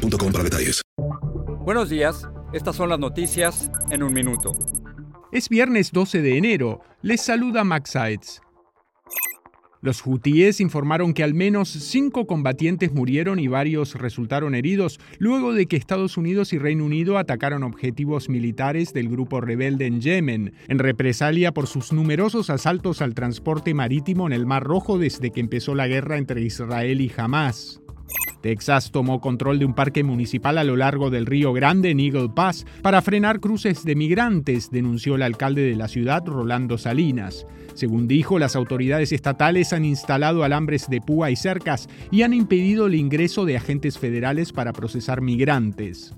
para detalles. Buenos días, estas son las noticias en un minuto. Es viernes 12 de enero. Les saluda Max Sides. Los hutíes informaron que al menos cinco combatientes murieron y varios resultaron heridos luego de que Estados Unidos y Reino Unido atacaron objetivos militares del grupo rebelde en Yemen, en represalia por sus numerosos asaltos al transporte marítimo en el Mar Rojo desde que empezó la guerra entre Israel y Hamas. Texas tomó control de un parque municipal a lo largo del Río Grande en Eagle Pass para frenar cruces de migrantes, denunció el alcalde de la ciudad, Rolando Salinas. Según dijo, las autoridades estatales han instalado alambres de púa y cercas y han impedido el ingreso de agentes federales para procesar migrantes.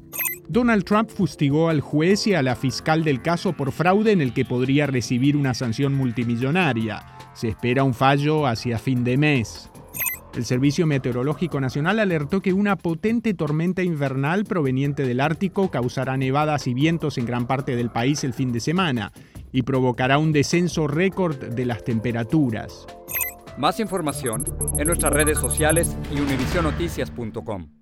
Donald Trump fustigó al juez y a la fiscal del caso por fraude en el que podría recibir una sanción multimillonaria. Se espera un fallo hacia fin de mes. El Servicio Meteorológico Nacional alertó que una potente tormenta invernal proveniente del Ártico causará nevadas y vientos en gran parte del país el fin de semana y provocará un descenso récord de las temperaturas. Más información en nuestras redes sociales y univisionoticias.com.